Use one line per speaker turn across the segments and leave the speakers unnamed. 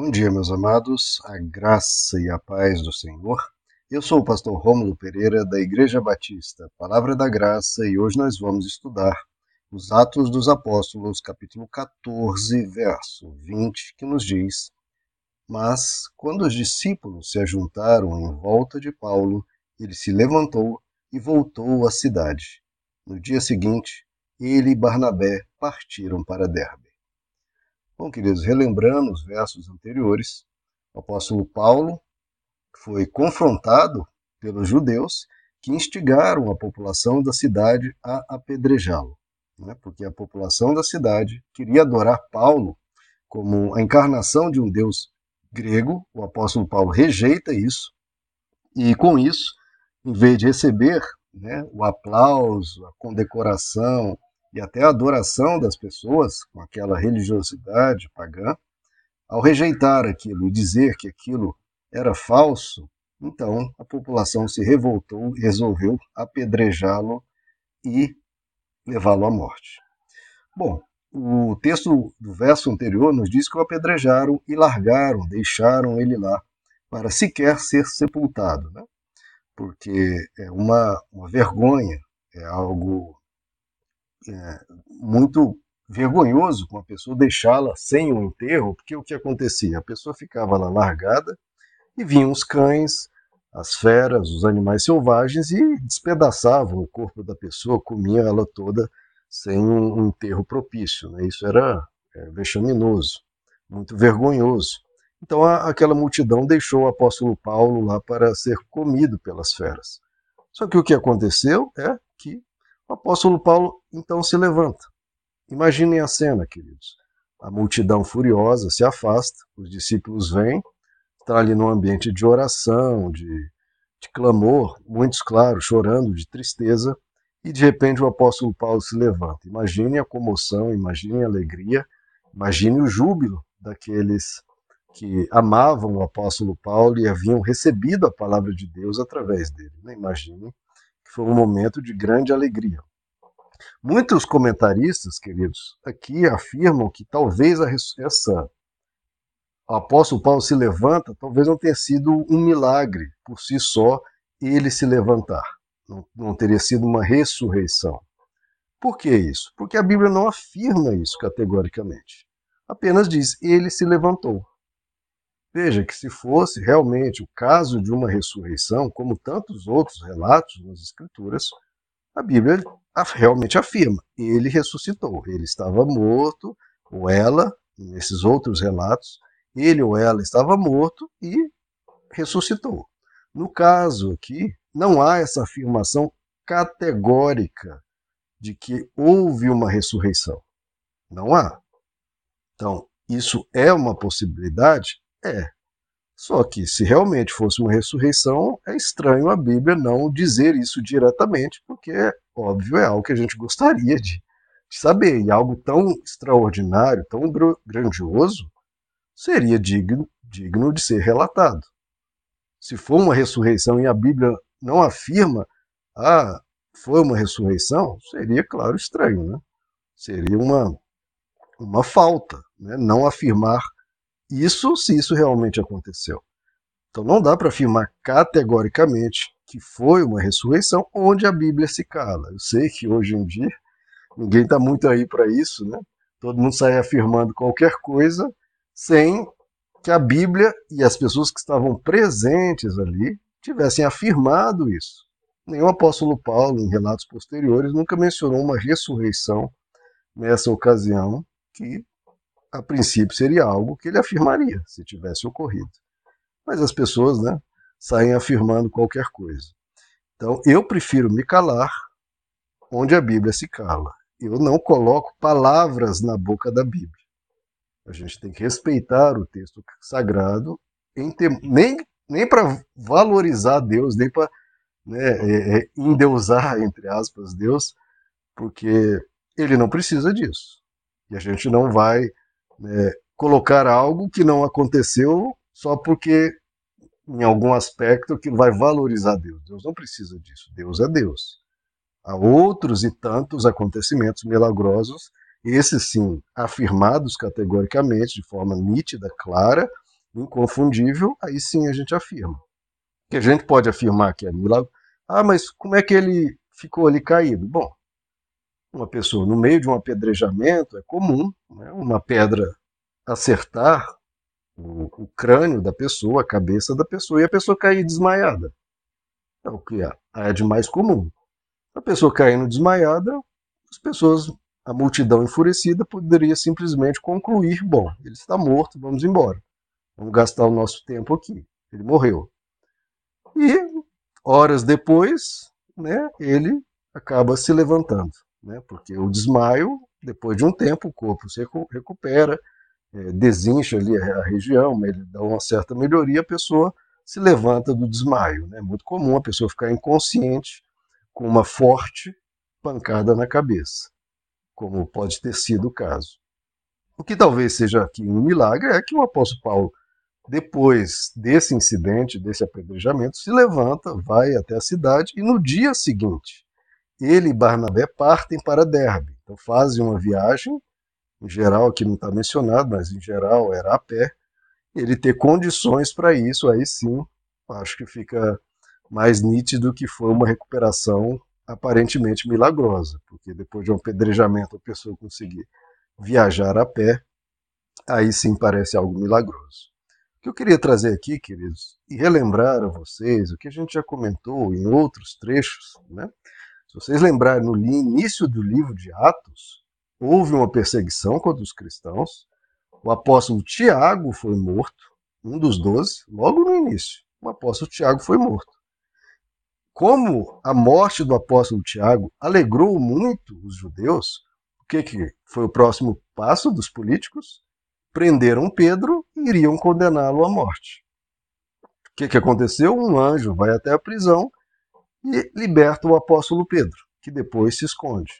Bom dia, meus amados, a graça e a paz do Senhor. Eu sou o pastor Rômulo Pereira, da Igreja Batista, Palavra da Graça, e hoje nós vamos estudar os Atos dos Apóstolos, capítulo 14, verso 20, que nos diz: Mas, quando os discípulos se ajuntaram em volta de Paulo, ele se levantou e voltou à cidade. No dia seguinte, ele e Barnabé partiram para Derbe. Bom, queridos, relembrando os versos anteriores, o apóstolo Paulo foi confrontado pelos judeus que instigaram a população da cidade a apedrejá-lo, né? porque a população da cidade queria adorar Paulo como a encarnação de um deus grego. O apóstolo Paulo rejeita isso e, com isso, em vez de receber né, o aplauso, a condecoração, e até a adoração das pessoas com aquela religiosidade pagã, ao rejeitar aquilo e dizer que aquilo era falso, então a população se revoltou e resolveu apedrejá-lo e levá-lo à morte. Bom, o texto do verso anterior nos diz que o apedrejaram e largaram, deixaram ele lá, para sequer ser sepultado, né? porque é uma, uma vergonha, é algo é, muito vergonhoso com a pessoa deixá-la sem o enterro, porque o que acontecia? A pessoa ficava lá largada e vinham os cães, as feras, os animais selvagens e despedaçavam o corpo da pessoa, comiam ela toda sem um enterro propício. Né? Isso era é, vexaminoso, muito vergonhoso. Então a, aquela multidão deixou o apóstolo Paulo lá para ser comido pelas feras. Só que o que aconteceu é que o apóstolo Paulo então se levanta. Imaginem a cena, queridos. A multidão furiosa se afasta, os discípulos vêm, estão ali num ambiente de oração, de, de clamor, muitos, claro, chorando de tristeza, e de repente o apóstolo Paulo se levanta. Imagine a comoção, imagine a alegria, imagine o júbilo daqueles que amavam o apóstolo Paulo e haviam recebido a palavra de Deus através dele. Né? Imagine que foi um momento de grande alegria. Muitos comentaristas, queridos, aqui afirmam que talvez essa o apóstolo Paulo se levanta, talvez não tenha sido um milagre por si só ele se levantar. Não, não teria sido uma ressurreição. Por que isso? Porque a Bíblia não afirma isso categoricamente. Apenas diz, ele se levantou. Veja que se fosse realmente o caso de uma ressurreição, como tantos outros relatos nas Escrituras, a Bíblia realmente afirma: ele ressuscitou. Ele estava morto, ou ela, nesses outros relatos, ele ou ela estava morto e ressuscitou. No caso aqui, não há essa afirmação categórica de que houve uma ressurreição. Não há. Então, isso é uma possibilidade? É. Só que, se realmente fosse uma ressurreição, é estranho a Bíblia não dizer isso diretamente, porque, óbvio, é algo que a gente gostaria de, de saber. E algo tão extraordinário, tão grandioso, seria digno, digno de ser relatado. Se for uma ressurreição e a Bíblia não afirma, ah, foi uma ressurreição, seria, claro, estranho, né? Seria uma, uma falta, né? não afirmar isso se isso realmente aconteceu. Então não dá para afirmar categoricamente que foi uma ressurreição onde a Bíblia se cala. Eu sei que hoje em dia ninguém está muito aí para isso, né? Todo mundo sai afirmando qualquer coisa sem que a Bíblia e as pessoas que estavam presentes ali tivessem afirmado isso. O apóstolo Paulo, em relatos posteriores, nunca mencionou uma ressurreição nessa ocasião que a princípio seria algo que ele afirmaria se tivesse ocorrido. Mas as pessoas né, saem afirmando qualquer coisa. Então eu prefiro me calar onde a Bíblia se cala. Eu não coloco palavras na boca da Bíblia. A gente tem que respeitar o texto sagrado, ter, nem, nem para valorizar Deus, nem para né, é, é, endeusar, entre aspas, Deus, porque ele não precisa disso. E a gente não vai é, colocar algo que não aconteceu só porque em algum aspecto que vai valorizar Deus. Deus não precisa disso. Deus é Deus. Há outros e tantos acontecimentos milagrosos, esses sim afirmados categoricamente, de forma nítida, clara, inconfundível, aí sim a gente afirma. Que a gente pode afirmar que é milagre. Ah, mas como é que ele ficou ali caído? Bom, uma pessoa no meio de um apedrejamento é comum, né? uma pedra acertar o, o, crânio da pessoa, a cabeça da pessoa, e a pessoa cair desmaiada. É o que é de mais comum. A pessoa caindo desmaiada, as pessoas, a multidão enfurecida, poderia simplesmente concluir: bom, ele está morto, vamos embora. Vamos gastar o nosso tempo aqui. Ele morreu. E horas depois, né, ele acaba se levantando, né, porque o desmaio, depois de um tempo, o corpo se recupera, é, desincha ali a, região, ele dá uma certa melhoria, a pessoa se levanta do desmaio. É né? muito comum a pessoa ficar inconsciente com uma forte pancada na cabeça, como pode ter sido o caso. O que talvez seja aqui um milagre é que o apóstolo Paulo, depois desse incidente, desse apedrejamento, se levanta, vai até a cidade e no dia seguinte, ele e Barnabé partem para Derbe. Então fazem uma viagem, em geral aqui não está mencionado, mas em geral era a pé, ele ter condições para isso, aí sim, acho que fica mais nítido que foi uma recuperação aparentemente milagrosa, porque depois de um apedrejamento a pessoa conseguir viajar a pé, aí sim parece algo milagroso. O que eu queria trazer aqui, queridos, e relembrar a vocês o que a gente já comentou em outros trechos, né? Se vocês lembrarem, no início do livro de Atos, houve uma perseguição contra os cristãos, o apóstolo Tiago foi morto, um dos doze, logo no início. O apóstolo Tiago foi morto. Como a morte do apóstolo Tiago alegrou muito os judeus, o que, que foi o próximo passo dos políticos? Prenderam Pedro e iriam condená-lo à morte. O que, que aconteceu? Um anjo vai até a prisão e liberta o apóstolo Pedro, que depois se esconde.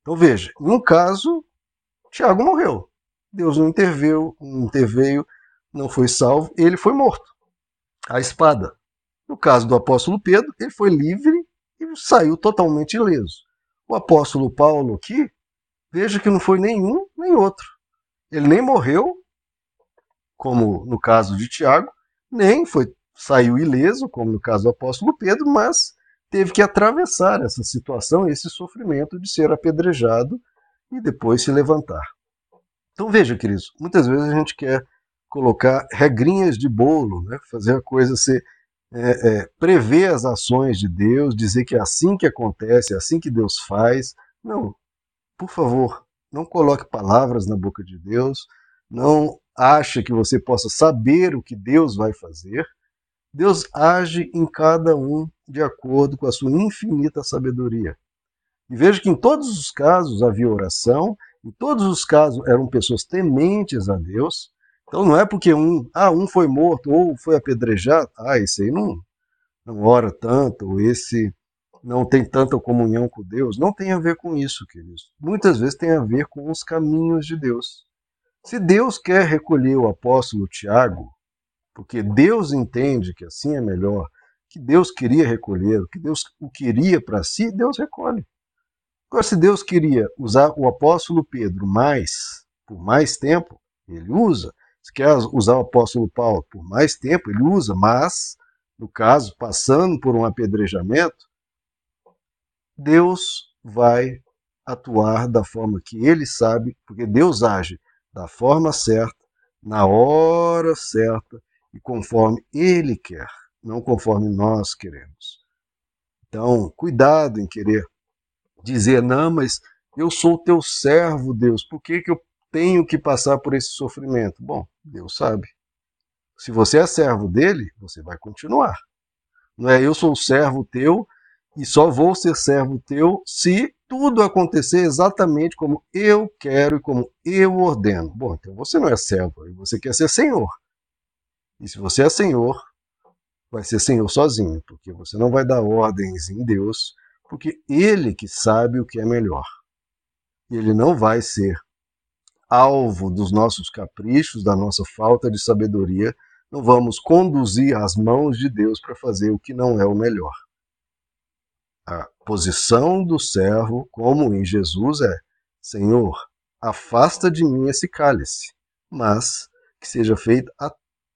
Então veja, um caso, Tiago morreu. Deus não interveio, não interveio, não foi salvo, ele foi morto. A espada. No caso do apóstolo Pedro, ele foi livre e saiu totalmente ileso. O apóstolo Paulo aqui, veja que não foi nenhum nem outro. Ele nem morreu, como no caso de Tiago, nem foi saiu ileso, como no caso do apóstolo Pedro, mas teve que atravessar essa situação, esse sofrimento de ser apedrejado e depois se levantar. Então veja, queridos, muitas vezes a gente quer colocar regrinhas de bolo, né? fazer a coisa ser. É, é, prever as ações de Deus, dizer que é assim que acontece, é assim que Deus faz. Não, por favor, não coloque palavras na boca de Deus, não ache que você possa saber o que Deus vai fazer. Deus age em cada um de acordo com a sua infinita sabedoria. E veja que em todos os casos havia oração em todos os casos eram pessoas tementes a Deus. Então não é porque um, ah, um foi morto ou foi apedrejado, ah, esse aí não, não ora tanto, ou esse não tem tanta comunhão com Deus. Não tem a ver com isso, queridos. Muitas vezes tem a ver com os caminhos de Deus. Se Deus quer recolher o apóstolo Tiago, porque Deus entende que assim é melhor, que Deus queria recolher, que Deus o queria para si, Deus recolhe. Agora, se Deus queria usar o apóstolo Pedro mais, por mais tempo, ele usa. Se quer usar o apóstolo Paulo por mais tempo, ele usa, mas, no caso, passando por um apedrejamento, Deus vai atuar da forma que ele sabe, porque Deus age da forma certa, na hora certa e conforme ele quer, não conforme nós queremos. Então, cuidado em querer dizer, não, mas eu sou teu servo, Deus, por que, que eu tenho que passar por esse sofrimento? Bom, Deus sabe. Se você é servo dele, você vai continuar. Não é eu sou servo teu e só vou ser servo teu se tudo acontecer exatamente como eu quero e como eu ordeno. Bom, então você não é servo, você quer ser senhor. E se você é senhor, vai ser senhor sozinho, porque você não vai dar ordens em Deus porque ele que sabe o que é melhor. Ele não vai ser alvo dos nossos caprichos, da nossa falta de sabedoria, não vamos conduzir as mãos de Deus para fazer o que não é o melhor. A posição do servo, como em Jesus, é: Senhor, afasta de mim esse cálice, mas que seja feita a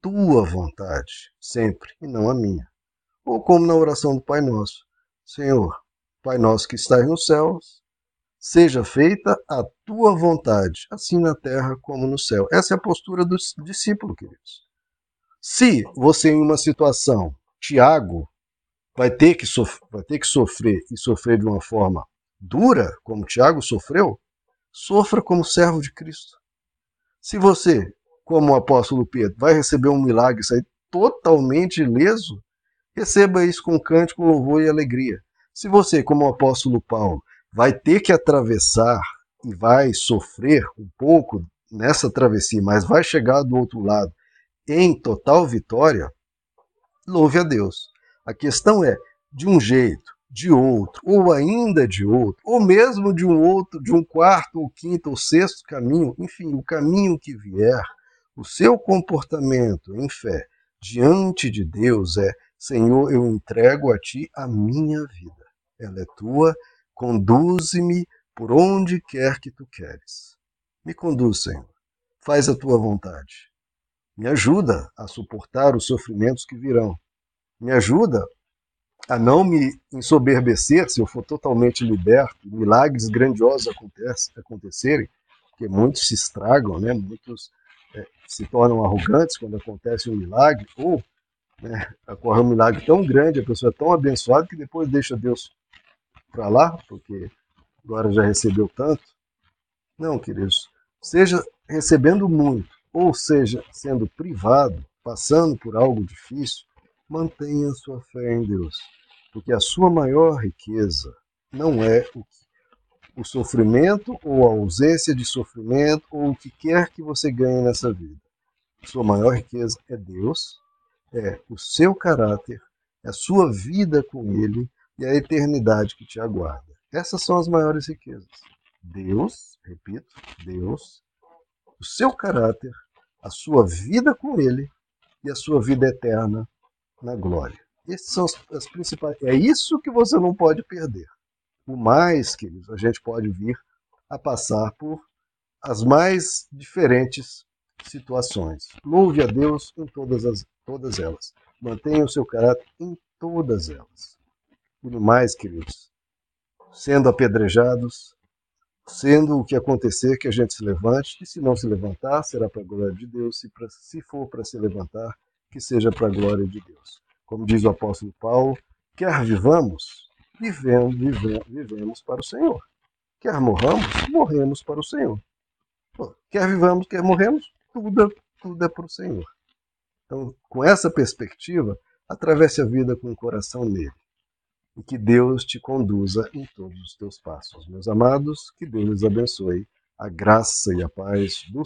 tua vontade, sempre, e não a minha. Ou como na oração do Pai Nosso: Senhor, Pai Nosso que estás nos céus, seja feita a tua vontade, assim na terra como no céu. Essa é a postura do discípulo, queridos. Se você em uma situação, Tiago, vai ter que, vai ter que sofrer e sofrer de uma forma dura, como Tiago sofreu, sofra como servo de Cristo. Se você, como o apóstolo Pedro, vai receber um milagre sair totalmente ileso, receba isso com cântico, louvor e alegria. Se você, como o apóstolo Paulo, vai ter que atravessar e vai sofrer um pouco nessa travessia, mas vai chegar do outro lado em total vitória, louve a Deus. A questão é, de um jeito, de outro, ou ainda de outro, ou mesmo de um outro, de um quarto, ou quinto, ou sexto caminho, enfim, o caminho que vier, o seu comportamento em fé diante de Deus é: Senhor, eu entrego a ti a minha vida. Ela é tua, conduze-me por onde quer que tu queres. Me conduz, Senhor. Faz a tua vontade. Me ajuda a suportar os sofrimentos que virão. Me ajuda a não me ensoberbecer se eu for totalmente liberto, milagres grandiosos acontecerem, porque muitos se estragam, né? muitos é, se tornam arrogantes quando acontece um milagre, ou né, ocorre um milagre tão grande, a pessoa é tão abençoada que depois deixa Deus para lá, porque agora já recebeu tanto. Não, queridos, seja recebendo muito, ou seja, sendo privado, passando por algo difícil, mantenha sua fé em Deus, porque a sua maior riqueza não é o, o sofrimento ou a ausência de sofrimento ou o que quer que você ganhe nessa vida. Sua maior riqueza é Deus, é o seu caráter, é a sua vida com Ele e a eternidade que te aguarda. Essas são as maiores riquezas. Deus, repito, Deus, o seu caráter a sua vida com Ele e a sua vida eterna na glória. Essas são as principais. É isso que você não pode perder. O mais, queridos, a gente pode vir a passar por as mais diferentes situações. Louve a Deus em todas, as, todas elas. Mantenha o seu caráter em todas elas. E no mais, queridos, sendo apedrejados, sendo o que acontecer que a gente se levante, e se não se levantar, será para a glória de Deus, se, pra, se for para se levantar, que seja para a glória de Deus. Como diz o apóstolo Paulo, quer vivamos, vivemos, vivemos, vivemos para o Senhor. Quer morramos, morremos para o Senhor. Quer vivamos, quer morremos, tudo, é, tudo é para o Senhor. Então, com essa perspectiva, atravesse a vida com o coração nele e que Deus te conduza em todos os teus passos. Meus amados, que Deus lhes abençoe. A graça e a paz do